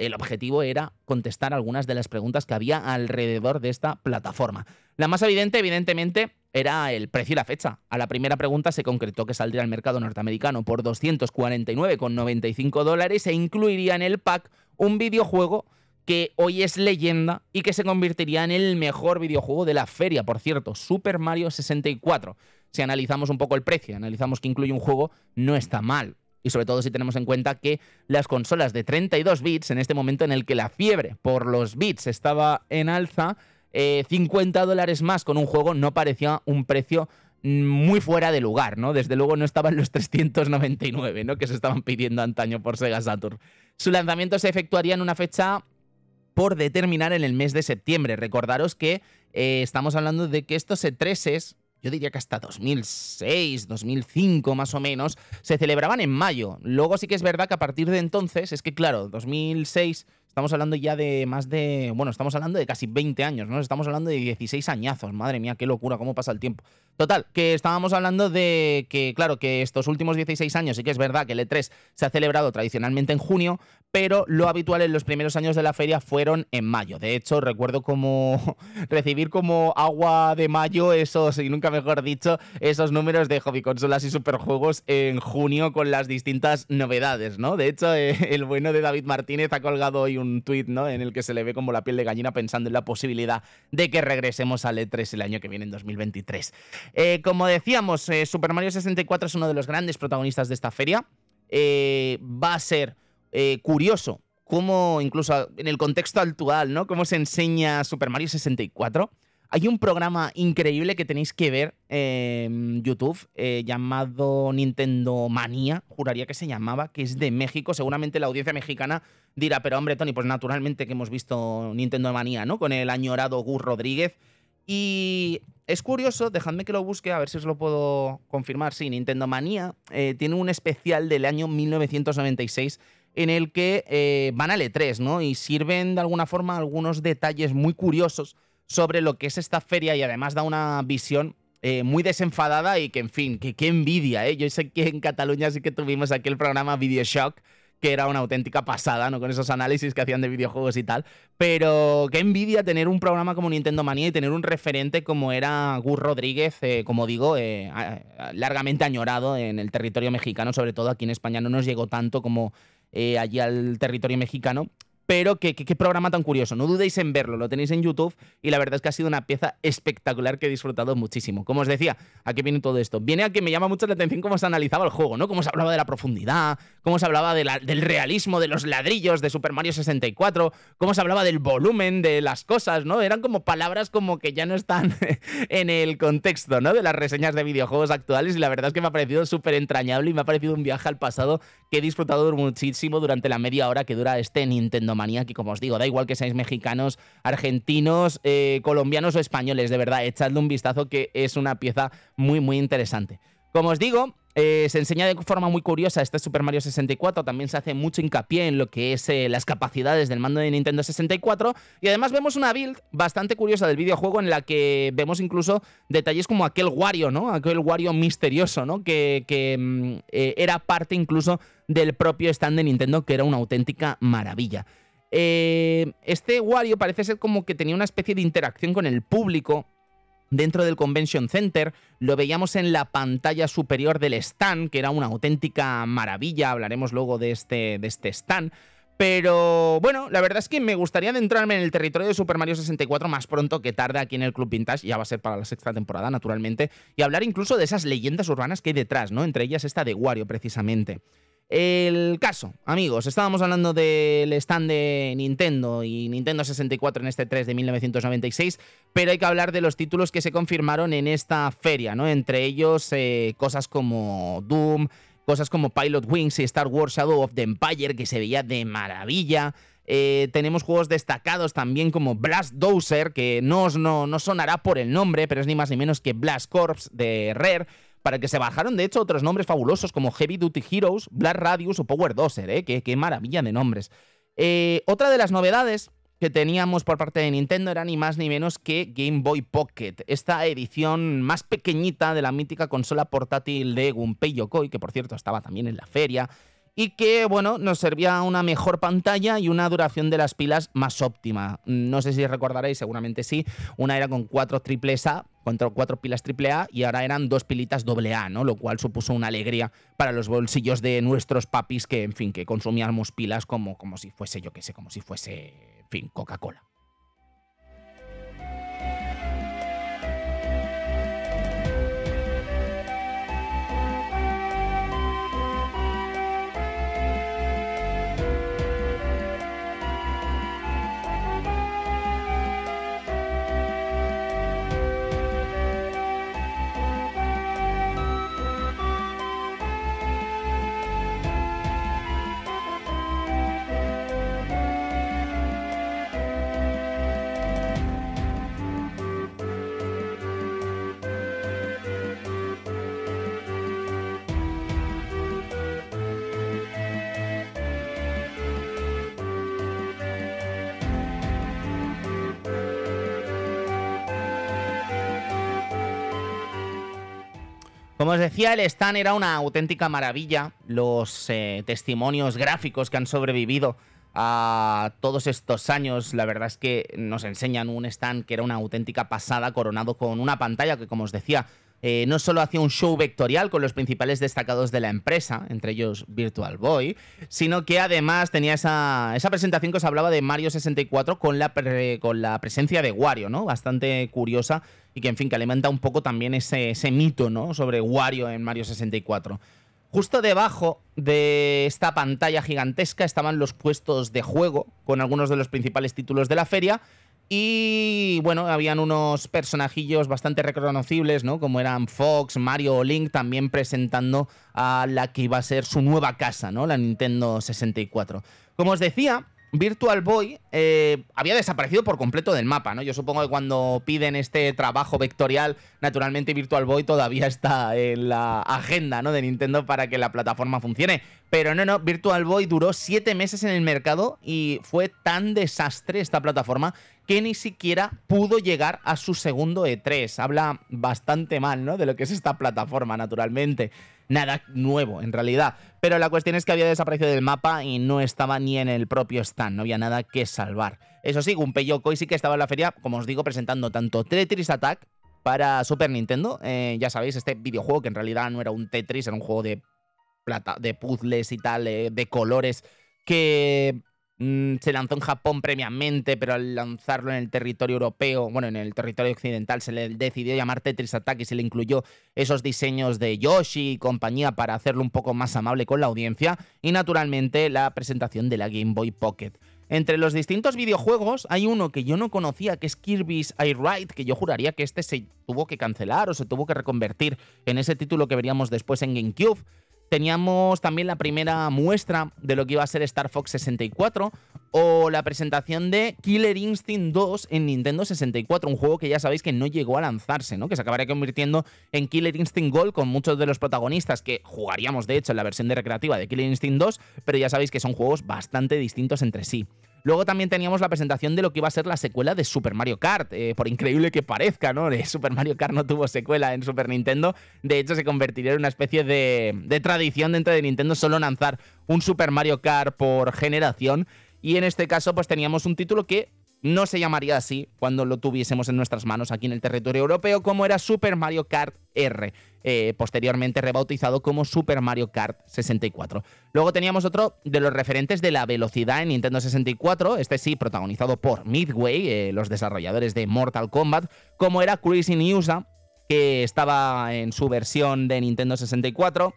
el objetivo era contestar algunas de las preguntas que había alrededor de esta plataforma. La más evidente, evidentemente, era el precio y la fecha. A la primera pregunta se concretó que saldría al mercado norteamericano por 249,95 dólares e incluiría en el pack un videojuego que hoy es leyenda y que se convertiría en el mejor videojuego de la feria, por cierto, Super Mario 64. Si analizamos un poco el precio, analizamos que incluye un juego, no está mal. Y sobre todo si tenemos en cuenta que las consolas de 32 bits, en este momento en el que la fiebre por los bits estaba en alza, 50 eh, dólares más con un juego no parecía un precio muy fuera de lugar, ¿no? Desde luego no estaban los 399, ¿no? Que se estaban pidiendo antaño por Sega Saturn. Su lanzamiento se efectuaría en una fecha por determinar en el mes de septiembre. Recordaros que eh, estamos hablando de que estos E3s, yo diría que hasta 2006, 2005 más o menos, se celebraban en mayo. Luego sí que es verdad que a partir de entonces, es que claro, 2006 Estamos hablando ya de más de, bueno, estamos hablando de casi 20 años, ¿no? Estamos hablando de 16 añazos, madre mía, qué locura, cómo pasa el tiempo. Total, que estábamos hablando de que, claro, que estos últimos 16 años sí que es verdad que el E3 se ha celebrado tradicionalmente en junio, pero lo habitual en los primeros años de la feria fueron en mayo. De hecho, recuerdo como recibir como agua de mayo esos, y nunca mejor dicho, esos números de hobby consolas y superjuegos en junio con las distintas novedades, ¿no? De hecho, eh, el bueno de David Martínez ha colgado hoy un tuit, ¿no? En el que se le ve como la piel de gallina pensando en la posibilidad de que regresemos al E3 el año que viene, en 2023. Eh, como decíamos, eh, Super Mario 64 es uno de los grandes protagonistas de esta feria. Eh, va a ser curioso cómo, incluso en el contexto actual, ¿no? Cómo se enseña Super Mario 64. Hay un programa increíble que tenéis que ver en YouTube llamado Nintendo Manía, juraría que se llamaba, que es de México. Seguramente la audiencia mexicana dirá, pero hombre, Tony, pues naturalmente que hemos visto Nintendo Manía, ¿no? Con el añorado Gus Rodríguez. Y es curioso, dejadme que lo busque, a ver si os lo puedo confirmar. Sí, Nintendo Manía eh, tiene un especial del año 1996 en el que eh, van al E3, ¿no? Y sirven de alguna forma algunos detalles muy curiosos sobre lo que es esta feria y además da una visión eh, muy desenfadada y que, en fin, que qué envidia, ¿eh? Yo sé que en Cataluña sí que tuvimos aquel programa Video Shock que era una auténtica pasada, ¿no? Con esos análisis que hacían de videojuegos y tal. Pero qué envidia tener un programa como Nintendo Manía y tener un referente como era Gus Rodríguez, eh, como digo, eh, largamente añorado en el territorio mexicano, sobre todo aquí en España no nos llegó tanto como allí al territorio mexicano. Pero qué, programa tan curioso. No dudéis en verlo, lo tenéis en YouTube y la verdad es que ha sido una pieza espectacular que he disfrutado muchísimo. Como os decía, aquí viene todo esto. Viene a que me llama mucho la atención cómo se analizaba el juego, ¿no? Cómo se hablaba de la profundidad, cómo se hablaba del realismo de los ladrillos de Super Mario 64, cómo se hablaba del volumen de las cosas, ¿no? Eran como palabras como que ya no están en el contexto, ¿no? De las reseñas de videojuegos actuales y la verdad es que me ha parecido súper entrañable y me ha parecido un viaje al pasado que he disfrutado muchísimo durante la media hora que dura este Nintendo manía, que como os digo, da igual que seáis mexicanos, argentinos, eh, colombianos o españoles, de verdad, echadle un vistazo que es una pieza muy, muy interesante. Como os digo, eh, se enseña de forma muy curiosa este Super Mario 64, también se hace mucho hincapié en lo que es eh, las capacidades del mando de Nintendo 64 y además vemos una build bastante curiosa del videojuego en la que vemos incluso detalles como aquel Wario, ¿no? Aquel Wario misterioso, ¿no? Que, mm, era parte incluso del propio stand de Nintendo, que era una auténtica maravilla. Eh, este Wario parece ser como que tenía una especie de interacción con el público dentro del Convention Center. Lo veíamos en la pantalla superior del stand, que era una auténtica maravilla. Hablaremos luego de este, de este stand. Pero bueno, la verdad es que me gustaría adentrarme en el territorio de Super Mario 64 más pronto que tarde aquí en el Club Vintage, ya va a ser para la sexta temporada naturalmente, y hablar incluso de esas leyendas urbanas que hay detrás, ¿no? Entre ellas esta de Wario precisamente. El caso, amigos, estábamos hablando del stand de Nintendo y Nintendo 64 en este 3 de 1996, pero hay que hablar de los títulos que se confirmaron en esta feria, ¿no? Entre ellos eh, cosas como Doom, cosas como Pilot Wings y Star Wars Shadow of the Empire, que se veía de maravilla. Eh, tenemos juegos destacados también como Blast Dozer, que no, no, no sonará por el nombre, pero es ni más ni menos que Blast Corps de Rare para que se bajaron de hecho otros nombres fabulosos como Heavy Duty Heroes, Black Radius o Power Dozer, ¿eh? Qué, maravilla de nombres. Eh, otra de las novedades que teníamos por parte de Nintendo era ni más ni menos que Game Boy Pocket, esta edición más pequeñita de la mítica consola portátil de Gunpei Yokoi, que por cierto estaba también en la feria, y que, bueno, nos servía una mejor pantalla y una duración de las pilas más óptima. No sé si recordaréis, seguramente sí, una era con 4 triples A, cuatro, cuatro pilas AAA y ahora eran dos pilitas AA, ¿no? Lo cual supuso una alegría para los bolsillos de nuestros papis que, en fin, que consumíamos pilas como, como si fuese, yo qué sé, como si fuese, en fin, Coca-Cola. Como os decía, el stand era una auténtica maravilla. Los eh, testimonios gráficos que han sobrevivido a todos estos años, la verdad es que nos enseñan un stand que era una auténtica pasada, coronado con una pantalla que, como os decía, eh, no solo hacía un show vectorial con los principales destacados de la empresa, entre ellos Virtual Boy, sino que además tenía esa, presentación que os hablaba de Mario 64 con la, con la presencia de Wario, ¿no? Bastante curiosa y que, en fin, que alimenta un poco también ese, ese mito, ¿no? Sobre Wario en Mario 64. Justo debajo de esta pantalla gigantesca estaban los puestos de juego con algunos de los principales títulos de la feria y bueno, habían unos personajillos bastante reconocibles, ¿no? Como eran Fox, Mario o Link, también presentando a la que iba a ser su nueva casa, ¿no? La Nintendo 64. Como os decía, Virtual Boy eh, había desaparecido por completo del mapa, ¿no? Yo supongo que cuando piden este trabajo vectorial, naturalmente Virtual Boy todavía está en la agenda, ¿no? De Nintendo para que la plataforma funcione. Pero no, no, Virtual Boy duró siete meses en el mercado y fue tan desastre esta plataforma que ni siquiera pudo llegar a su segundo E3. Habla bastante mal, ¿no? De lo que es esta plataforma, naturalmente nada nuevo en realidad. Pero la cuestión es que había desaparecido del mapa y no estaba ni en el propio stand, no había nada que salvar. Eso sí, Gunpei Yokoi sí que estaba en la feria, como os digo, presentando tanto Tetris Attack para Super Nintendo, eh, ya sabéis, este videojuego que en realidad no era un Tetris, era un juego de plata, de puzzles y tal, eh, de colores, que Mm, se lanzó en Japón previamente, pero al lanzarlo en el territorio europeo, bueno, en el territorio occidental, se le decidió llamar Tetris Attack y se le incluyó esos diseños de Yoshi y compañía para hacerlo un poco más amable con la audiencia y naturalmente la presentación de la Game Boy Pocket. Entre los distintos videojuegos hay uno que yo no conocía, que es Kirby's Air Ride, que yo juraría que este se tuvo que cancelar o se tuvo que reconvertir en ese título que veríamos después en GameCube. Teníamos también la primera muestra de lo que iba a ser Star Fox 64 o la presentación de Killer Instinct 2 en Nintendo 64, un juego que ya sabéis que no llegó a lanzarse, ¿no? Que se acabaría convirtiendo en Killer Instinct Gold con muchos de los protagonistas que jugaríamos de hecho en la versión de recreativa de Killer Instinct 2, pero ya sabéis que son juegos bastante distintos entre sí. Luego también teníamos la presentación de lo que iba a ser la secuela de Super Mario Kart, eh, por increíble que parezca, ¿no? De Super Mario Kart no tuvo secuela en Super Nintendo, de hecho se convertiría en una especie de, de tradición dentro de Nintendo solo lanzar un Super Mario Kart por generación, y en este caso pues teníamos un título que no se llamaría así cuando lo tuviésemos en nuestras manos aquí en el territorio europeo, como era Super Mario Kart R, eh, posteriormente rebautizado como Super Mario Kart 64. Luego teníamos otro de los referentes de la velocidad en Nintendo 64, este sí protagonizado por Midway, eh, los desarrolladores de Mortal Kombat, como era Crazy USA, que estaba en su versión de Nintendo 64,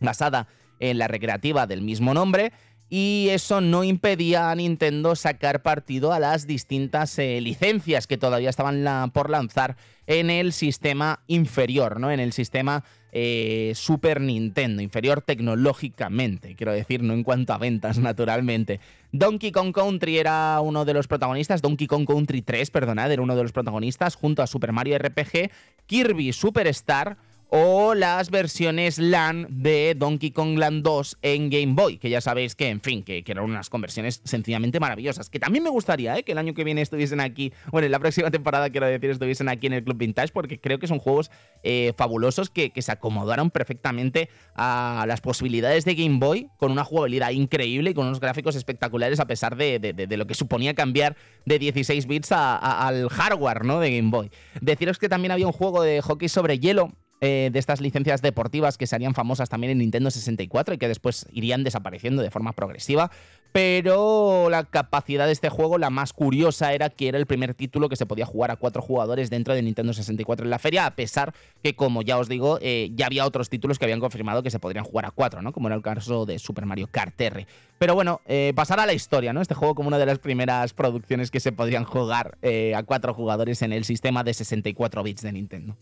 basada en la recreativa del mismo nombre y eso no impedía a Nintendo sacar partido a las distintas eh, licencias que todavía estaban por lanzar en el sistema inferior, ¿no? En el sistema eh, Super Nintendo, inferior tecnológicamente, quiero decir, no en cuanto a ventas, naturalmente. Donkey Kong Country era uno de los protagonistas, Donkey Kong Country 3, perdonad, era uno de los protagonistas, junto a Super Mario RPG, Kirby Superstar o las versiones LAN de Donkey Kong Land 2 en Game Boy, que ya sabéis que, en fin, que, eran unas conversiones sencillamente maravillosas, que también me gustaría ¿eh? que el año que viene estuviesen aquí, bueno, en la próxima temporada quiero decir, estuviesen aquí en el Club Vintage, porque creo que son juegos eh, fabulosos que, se acomodaron perfectamente a las posibilidades de Game Boy, con una jugabilidad increíble y con unos gráficos espectaculares a pesar de, lo que suponía cambiar de 16 bits al hardware ¿no? de Game Boy. Deciros que también había un juego de hockey sobre hielo eh, de estas licencias deportivas que serían famosas también en Nintendo 64 y que después irían desapareciendo de forma progresiva. Pero la capacidad de este juego, la más curiosa, era que era el primer título que se podía jugar a cuatro jugadores dentro de Nintendo 64 en la feria, a pesar que, como ya os digo, eh, ya había otros títulos que habían confirmado que se podrían jugar a cuatro, ¿no? Como era el caso de Super Mario Kart R. Pero bueno, eh, pasar a la historia, ¿no? Este juego como una de las primeras producciones que se podrían jugar a cuatro jugadores en el sistema de 64 bits de Nintendo.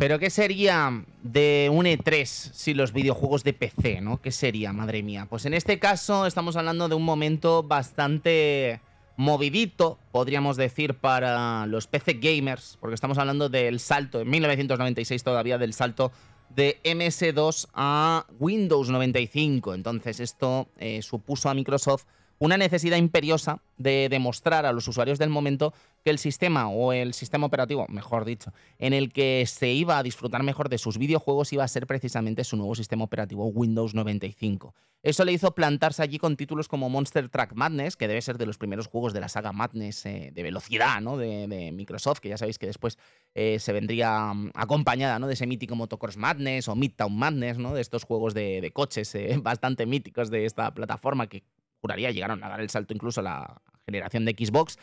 Pero ¿qué sería de un E3 si los videojuegos de PC, ¿no? ¿Qué sería, madre mía? Pues en este caso estamos hablando de un momento bastante movidito, podríamos decir, para los PC gamers, porque estamos hablando del salto, en 1996 todavía, del salto de MS2 a Windows 95. Entonces esto eh, supuso a Microsoft una necesidad imperiosa de demostrar a los usuarios del momento que el sistema o el sistema operativo, mejor dicho, en el que se iba a disfrutar mejor de sus videojuegos iba a ser precisamente su nuevo sistema operativo Windows 95. Eso le hizo plantarse allí con títulos como Monster Track Madness, que debe ser de los primeros juegos de la saga Madness eh, de velocidad ¿no? de, Microsoft, que ya sabéis que después eh, se vendría mm, acompañada ¿no? de ese mítico Motocross Madness o Midtown Madness, ¿no? de estos juegos de, coches eh, bastante míticos de esta plataforma que juraría llegaron a dar el salto incluso a la generación de Xbox.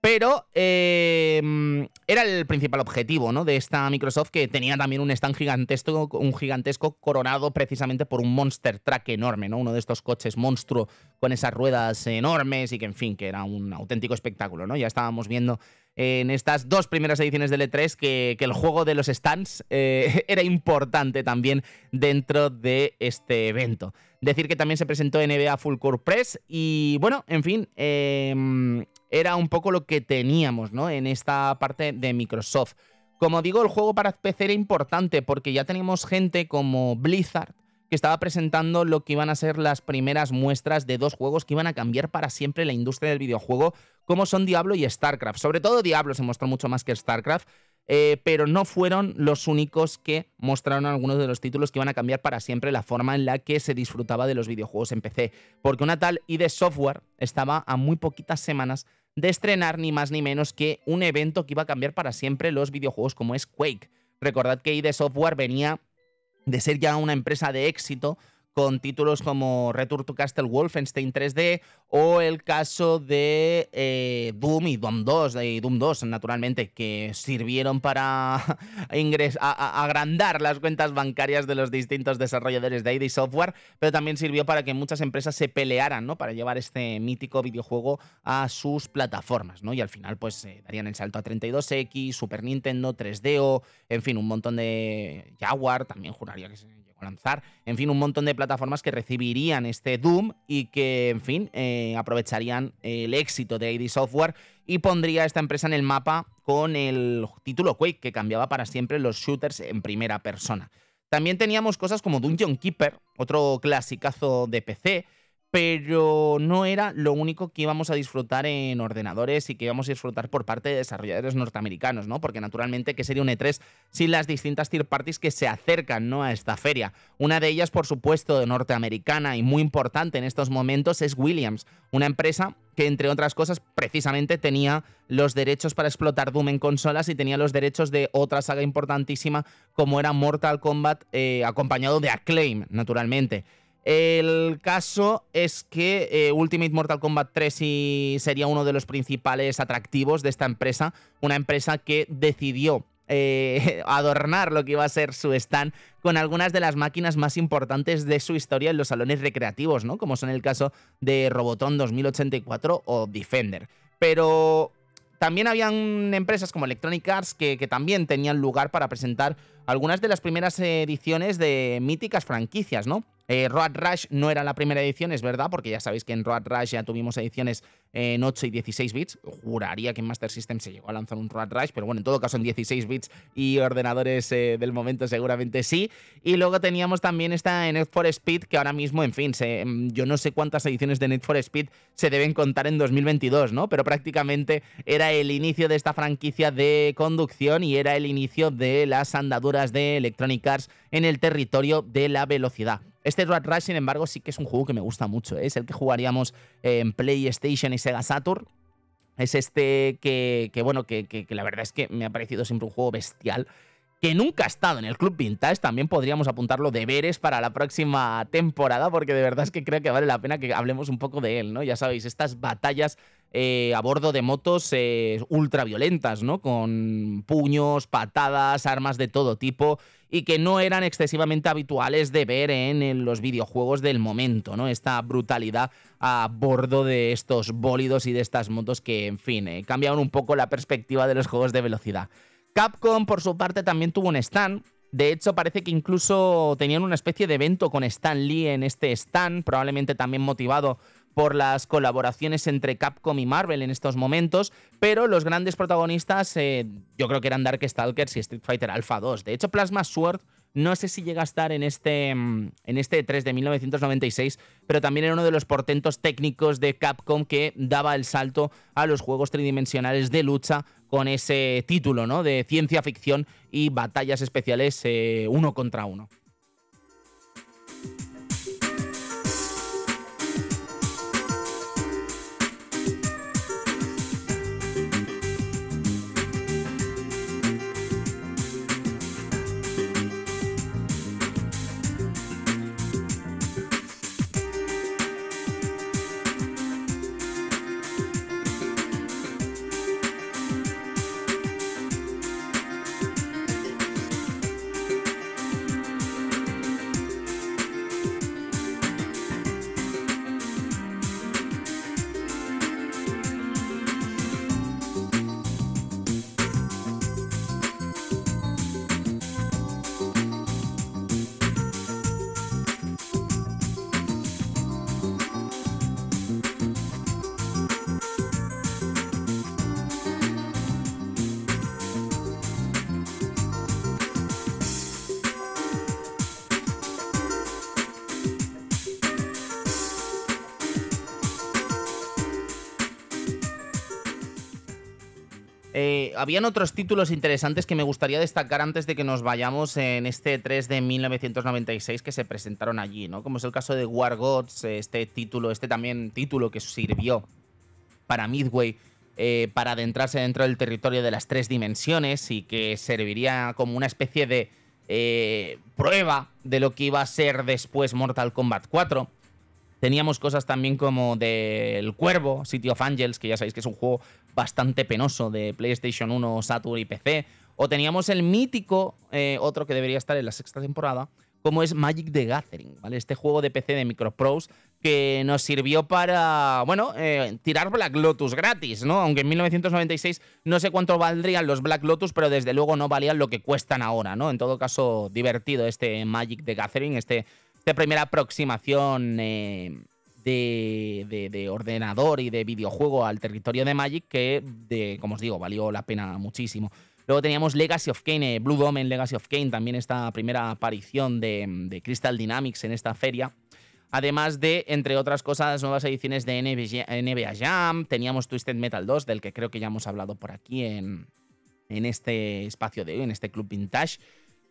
Pero em, era el principal objetivo ¿no? de esta Microsoft que tenía también un stand gigantesco, un gigantesco coronado precisamente por un Monster Truck enorme, ¿no? uno de estos coches monstruo con esas ruedas enormes y que en fin, que era un auténtico espectáculo. ¿no? Ya estábamos viendo en estas dos primeras ediciones del E3 que, el juego de los stands eh, era importante también dentro de este evento. Decir que también se presentó NBA Full Core Press y bueno, en fin, em, era un poco lo que teníamos ¿no? en esta parte de Microsoft. Como digo, el juego para PC era importante porque ya teníamos gente como Blizzard que estaba presentando lo que iban a ser las primeras muestras de dos juegos que iban a cambiar para siempre la industria del videojuego, como son Diablo y StarCraft. Sobre todo Diablo se mostró mucho más que StarCraft, eh, pero no fueron los únicos que mostraron algunos de los títulos que iban a cambiar para siempre la forma en la que se disfrutaba de los videojuegos en PC, porque una tal ID Software estaba a muy poquitas semanas de estrenar ni más ni menos que un evento que iba a cambiar para siempre los videojuegos como es Quake. Recordad que ID Software venía de ser ya una empresa de éxito con títulos como Return to Castle Wolfenstein 3D o el caso de eh, Doom y Doom 2, y Doom 2 naturalmente, que sirvieron para agrandar las cuentas bancarias de los distintos desarrolladores de ID Software, pero también sirvió para que muchas empresas se pelearan ¿no? para llevar este mítico videojuego a sus plataformas. ¿no? Y al final pues eh, darían el salto a 32X, Super Nintendo, 3DO, en fin, un montón de Jaguar, también juraría que se lanzar, en fin, un montón de plataformas que recibirían este Doom y que, en fin, eh, aprovecharían el éxito de ID Software y pondría a esta empresa en el mapa con el título Quake, que cambiaba para siempre los shooters en primera persona. También teníamos cosas como Dungeon Keeper, otro clasicazo de PC, pero no era lo único que íbamos a disfrutar en ordenadores y que íbamos a disfrutar por parte de desarrolladores norteamericanos, ¿no? Porque naturalmente, ¿qué sería un E3 sin las distintas tier parties que se acercan, ¿no? A esta feria? Una de ellas, por supuesto, norteamericana y muy importante en estos momentos es Williams, una empresa que entre otras cosas precisamente tenía los derechos para explotar Doom en consolas y tenía los derechos de otra saga importantísima como era Mortal Kombat eh, acompañado de Acclaim, naturalmente. El caso es que eh, Ultimate Mortal Kombat 3 sería uno de los principales atractivos de esta empresa, una empresa que decidió eh, adornar lo que iba a ser su stand con algunas de las máquinas más importantes de su historia en los salones recreativos, ¿no? Como son el caso de Robotron 2084 o Defender. Pero también habían empresas como Electronic Arts que, que, también tenían lugar para presentar algunas de las primeras ediciones de míticas franquicias, ¿no? Eh, Road Rush no era la primera edición, es verdad, porque ya sabéis que en Road Rush ya tuvimos ediciones en 8 y 16 bits. Juraría que en Master System se llegó a lanzar un Road Rush, pero bueno, en todo caso en 16 bits y ordenadores eh, del momento seguramente sí. Y luego teníamos también esta Need for Speed, que ahora mismo, en fin, mm, yo no sé cuántas ediciones de Need for Speed se deben contar en 2022, ¿no? Pero prácticamente era el inicio de esta franquicia de conducción y era el inicio de las andaduras de Electronic Arts en el territorio de la velocidad. Este Road Rush, sin embargo, sí que es un juego que me gusta mucho. ¿eh? Es el que jugaríamos en PlayStation y Sega Saturn. Es este que, bueno, que, que, la verdad es que me ha parecido siempre un juego bestial. Que nunca ha estado en el Club Vintage. También podríamos apuntarlo deberes para la próxima temporada. Porque de verdad es que creo que vale la pena que hablemos un poco de él, ¿no? Ya sabéis, estas batallas eh, a bordo de motos eh, ultraviolentas, ¿no? Con puños, patadas, armas de todo tipo y que no eran excesivamente habituales de ver en, los videojuegos del momento, ¿no? Esta brutalidad a bordo de estos bólidos y de estas motos que, en fin, eh, cambiaron un poco la perspectiva de los juegos de velocidad. Capcom, por su parte, también tuvo un stand. De hecho, parece que incluso tenían una especie de evento con Stan Lee en este stand, probablemente también motivado por las colaboraciones entre Capcom y Marvel en estos momentos, pero los grandes protagonistas eh, yo creo que eran Darkstalkers y Street Fighter Alpha 2. De hecho, Plasma Sword no sé si llega a estar en este, mm, en este 3 de 1996, pero también era uno de los portentos técnicos de Capcom que daba el salto a los juegos tridimensionales de lucha con ese título ¿no? de ciencia ficción y batallas especiales eh, uno contra uno. Habían otros títulos interesantes que me gustaría destacar antes de que nos vayamos en este 3 de 1996 que se presentaron allí, ¿no? Como es el caso de War Gods, este título, este también título que sirvió para Midway eh, para adentrarse dentro del territorio de las tres dimensiones y que serviría como una especie de eh, prueba de lo que iba a ser después Mortal Kombat 4. Teníamos cosas también como del Cuervo, City of Angels, que ya sabéis que es un juego bastante penoso de PlayStation 1, Saturn y PC. O teníamos el mítico, eh, otro que debería estar en la sexta temporada, como es Magic the Gathering, ¿vale? Este juego de PC de Microprose que nos sirvió para, bueno, eh, tirar Black Lotus gratis, ¿no? Aunque en 1996 no sé cuánto valdrían los Black Lotus, pero desde luego no valían lo que cuestan ahora, ¿no? En todo caso, divertido este Magic the Gathering, este de primera aproximación eh, de, ordenador y de videojuego al territorio de Magic que, como os digo, valió la pena muchísimo. Luego teníamos Legacy of Kane, eh, Blue Dome en Legacy of Kane, también esta primera aparición de, Crystal Dynamics en esta feria. Además de, entre otras cosas, nuevas ediciones de NBA Jam, teníamos Twisted Metal 2, del que creo que ya hemos hablado por aquí en, en este espacio de hoy, en este Club Vintage.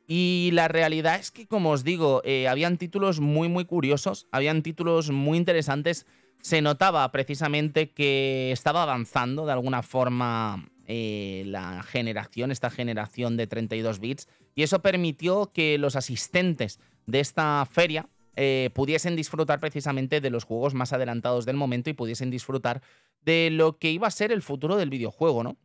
Y la realidad es que, como os digo, eh, habían títulos muy, muy curiosos, habían títulos muy interesantes. Se notaba precisamente que estaba avanzando de alguna forma eh, la generación, esta generación de 32 bits, y eso permitió que los asistentes de esta feria eh, pudiesen disfrutar precisamente de los juegos más adelantados del momento y pudiesen disfrutar de lo que iba a ser el futuro del videojuego, ¿no?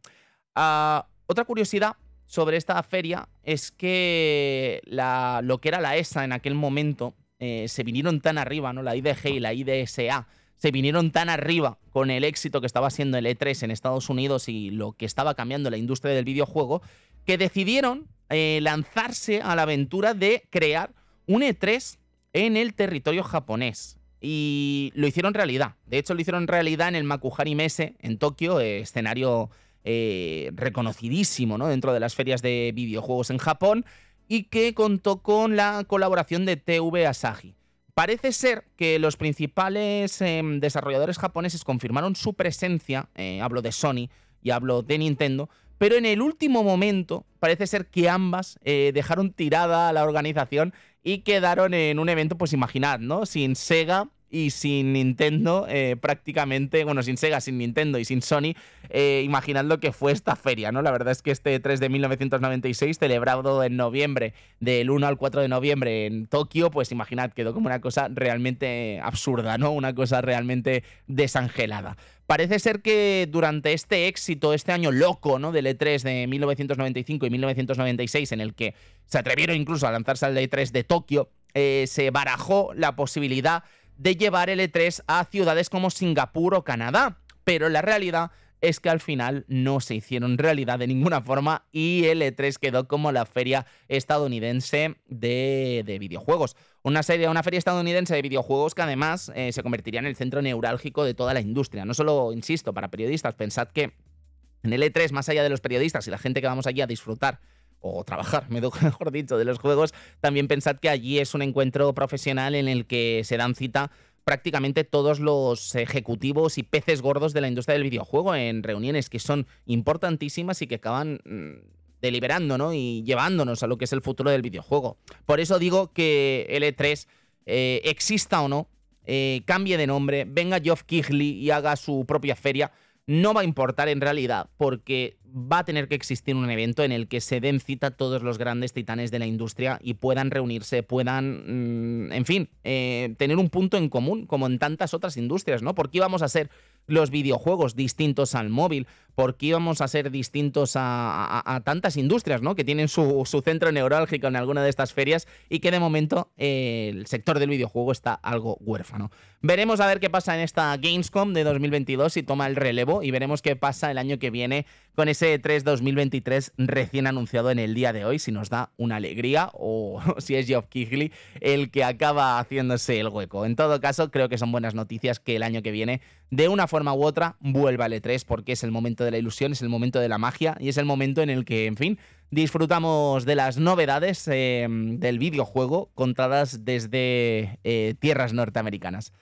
Ah, otra curiosidad sobre esta feria es que lo que era la ESA en aquel momento eh, se vinieron tan arriba, ¿no? La IDG y la IDSA se vinieron tan arriba con el éxito que estaba siendo el E3 en Estados Unidos y lo que estaba cambiando la industria del videojuego, que decidieron eh, lanzarse a la aventura de crear un E3 en el territorio japonés. Y lo hicieron realidad. De hecho, lo hicieron realidad en el Makuhari Messe, en Tokio, eh, escenario eh, reconocidísimo ¿no? dentro de las ferias de videojuegos en Japón, y que contó con la colaboración de TV Asahi. Parece ser que los principales em, desarrolladores japoneses confirmaron su presencia, eh, hablo de Sony y hablo de Nintendo, pero en el último momento parece ser que ambas eh, dejaron tirada la organización y quedaron en un evento, pues imaginad, ¿no? Sin Sega y sin Nintendo, eh, prácticamente, bueno, sin Sega, sin Nintendo y sin Sony, eh, imaginad lo que fue esta feria, ¿no? La verdad es que este 3 de 1996, celebrado en noviembre, del 1 al 4 de noviembre en Tokio, pues imaginad, quedó como una cosa realmente absurda, ¿no? Una cosa realmente desangelada. Parece ser que durante este éxito, este año loco, ¿no? Del E3 de 1995 y 1996, en el que se atrevieron incluso a lanzarse al E3 de Tokio, eh, se barajó la posibilidad de llevar el E3 a ciudades como Singapur o Canadá. Pero la realidad es que al final no se hicieron realidad de ninguna forma y el E3 quedó como la feria estadounidense de, videojuegos. Una, serie, una feria estadounidense de videojuegos que además eh, se convertiría en el centro neurálgico de toda la industria. No solo, insisto, para periodistas, pensad que en el E3, más allá de los periodistas y la gente que vamos allí a disfrutar o trabajar, mejor dicho, de los juegos, también pensad que allí es un encuentro profesional en el que se dan cita prácticamente todos los ejecutivos y peces gordos de la industria del videojuego en reuniones que son importantísimas y que acaban mm, deliberando ¿no? y llevándonos a lo que es el futuro del videojuego. Por eso digo que L3 eh, exista o no, eh, cambie de nombre, venga Geoff Kigley y haga su propia feria, no va a importar en realidad porque va a tener que existir un evento en el que se den cita todos los grandes titanes de la industria y puedan reunirse, puedan, mm, en fin, eh, tener un punto en común, como en tantas otras industrias, ¿no? Porque íbamos a ser los videojuegos distintos al móvil, porque íbamos a ser distintos a, tantas industrias, ¿no? Que tienen su, centro neurálgico en alguna de estas ferias y que de momento eh, el sector del videojuego está algo huérfano. Veremos a ver qué pasa en esta Gamescom de 2022 si toma el relevo y veremos qué pasa el año que viene con ese 3 2023 recién anunciado en el día de hoy, si nos da una alegría o si es Geoff Kigley el que acaba haciéndose el hueco. En todo caso, creo que son buenas noticias que el año que viene, de una forma u otra, vuelva el E3 porque es el momento de la ilusión, es el momento de la magia y es el momento en el que, en fin, disfrutamos de las novedades eh, del videojuego contadas desde eh, tierras norteamericanas.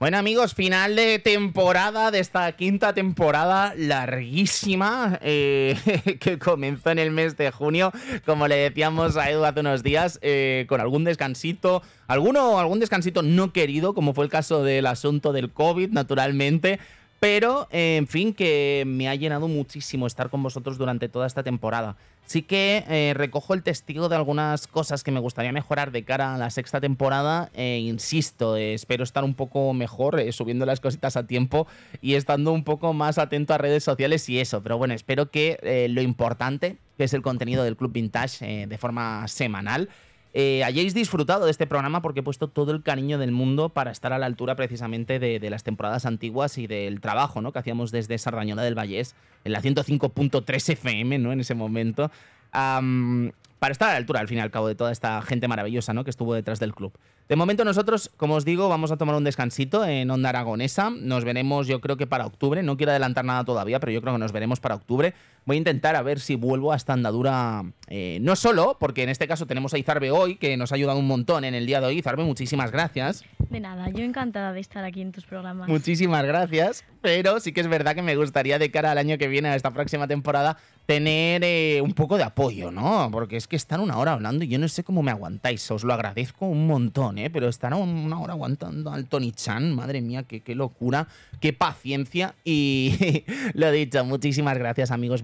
Bueno amigos, final de temporada, de esta quinta temporada larguísima eh, que comenzó en el mes de junio, como le decíamos a Edu hace unos días, eh, con algún descansito, alguno, algún descansito no querido, como fue el caso del asunto del COVID, naturalmente, pero, en fin, que me ha llenado muchísimo estar con vosotros durante toda esta temporada. Sí que eh, recojo el testigo de algunas cosas que me gustaría mejorar de cara a la sexta temporada. E insisto, eh, espero estar un poco mejor, eh, subiendo las cositas a tiempo y estando un poco más atento a redes sociales y eso. Pero bueno, espero que lo importante, que es el contenido del Club Vintage de forma semanal, eh, hayáis disfrutado de este programa porque he puesto todo el cariño del mundo para estar a la altura precisamente de, las temporadas antiguas y del trabajo ¿no? que hacíamos desde Sardañola del Vallés en la 105.3 FM ¿no? en ese momento. para estar a la altura, al fin y al cabo, de toda esta gente maravillosa ¿no? que estuvo detrás del club. De momento nosotros, como os digo, vamos a tomar un descansito en Onda Aragonesa. Nos veremos yo creo que para octubre. No quiero adelantar nada todavía, pero yo creo que nos veremos para octubre. Voy a intentar a ver si vuelvo a esta andadura. Eh, no solo, porque en este caso tenemos a Izarbe hoy, que nos ha ayudado un montón en el día de hoy. Izarbe, muchísimas gracias. De nada, yo encantada de estar aquí en tus programas. Muchísimas gracias. Pero sí que es verdad que me gustaría de cara al año que viene, a esta próxima temporada, tener eh, un poco de apoyo, ¿no? Porque es que están una hora hablando y yo no sé cómo me aguantáis. Os lo agradezco un montón, ¿eh? Pero estar una hora aguantando al Tony Chan, madre mía, qué, qué locura, qué paciencia. Y lo dicho, muchísimas gracias, amigos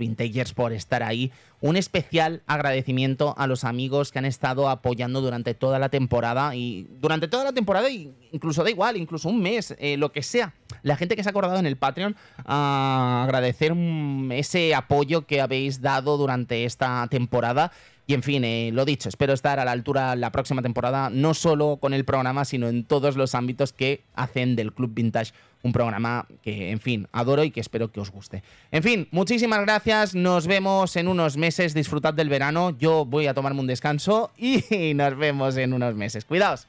Por estar ahí. Un especial agradecimiento a los amigos que han estado apoyando durante toda la temporada y durante toda la temporada, incluso da igual, incluso un mes, eh, lo que sea. La gente que se ha acordado en el Patreon, a agradecer ese apoyo que habéis dado durante esta temporada. Y en fin, eh, lo dicho, espero estar a la altura la próxima temporada, no solo con el programa, sino en todos los ámbitos que hacen del Club Vintage un programa que, en fin, adoro y que espero que os guste. En fin, muchísimas gracias, nos vemos en unos meses, disfrutad del verano, yo voy a tomarme un descanso y nos vemos en unos meses. Cuidaos.